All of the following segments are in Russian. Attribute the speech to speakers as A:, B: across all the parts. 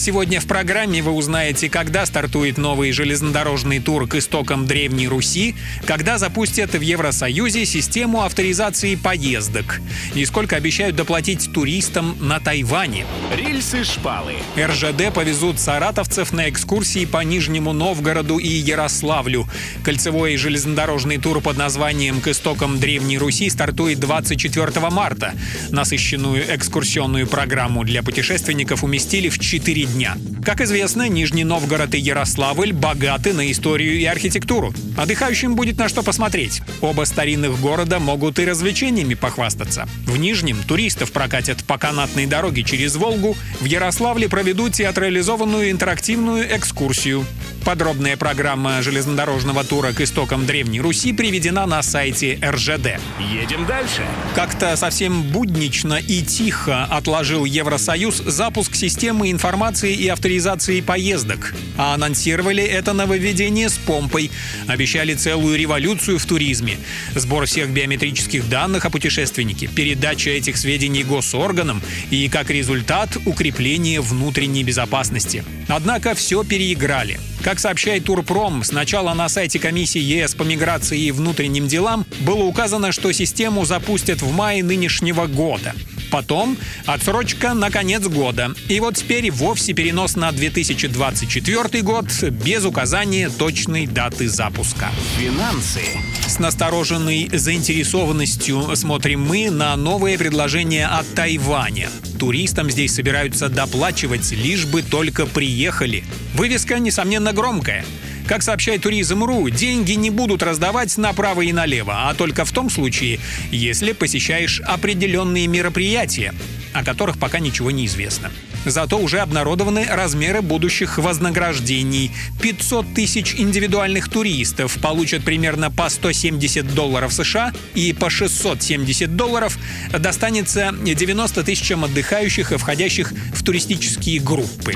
A: Сегодня в программе вы узнаете, когда стартует новый железнодорожный тур к истокам Древней Руси, когда запустят в Евросоюзе систему авторизации поездок и сколько обещают доплатить туристам на Тайване.
B: Рельсы-шпалы.
A: РЖД повезут саратовцев на экскурсии по Нижнему Новгороду и Ярославлю. Кольцевой железнодорожный тур под названием «К истокам Древней Руси» стартует 24 марта. Насыщенную экскурсионную программу для путешественников уместили в 4 дня. Как известно, Нижний Новгород и Ярославль богаты на историю и архитектуру. Отдыхающим будет на что посмотреть. Оба старинных города могут и развлечениями похвастаться. В Нижнем туристов прокатят по канатной дороге через Волгу, в Ярославле проведут театрализованную интерактивную экскурсию. Подробная программа железнодорожного тура к истокам Древней Руси приведена на сайте РЖД.
B: Едем дальше.
A: Как-то совсем буднично и тихо отложил Евросоюз запуск системы информации и авторизации поездок. А анонсировали это нововведение с помпой. Обещали целую революцию в туризме. Сбор всех биометрических данных о путешественнике, передача этих сведений госорганам и, как результат, укрепление внутренней безопасности. Однако все переиграли. Как сообщает Турпром, сначала на сайте комиссии ЕС по миграции и внутренним делам было указано, что систему запустят в мае нынешнего года. Потом отсрочка на конец года. И вот теперь вовсе перенос на 2024 год без указания точной даты запуска.
B: Финансы.
A: С настороженной заинтересованностью смотрим мы на новое предложение от Тайваня. Туристам здесь собираются доплачивать, лишь бы только приехали. Вывеска, несомненно, громкая. Как сообщает Туризм.ру, деньги не будут раздавать направо и налево, а только в том случае, если посещаешь определенные мероприятия, о которых пока ничего не известно. Зато уже обнародованы размеры будущих вознаграждений. 500 тысяч индивидуальных туристов получат примерно по 170 долларов США и по 670 долларов достанется 90 тысячам отдыхающих и входящих в туристические группы.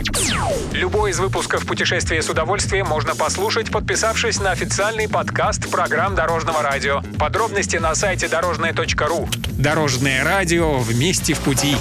A: Любой из выпусков «Путешествие с удовольствием» можно послушать, подписавшись на официальный подкаст программ Дорожного радио. Подробности на сайте дорожное.ру. Дорожное радио вместе в пути.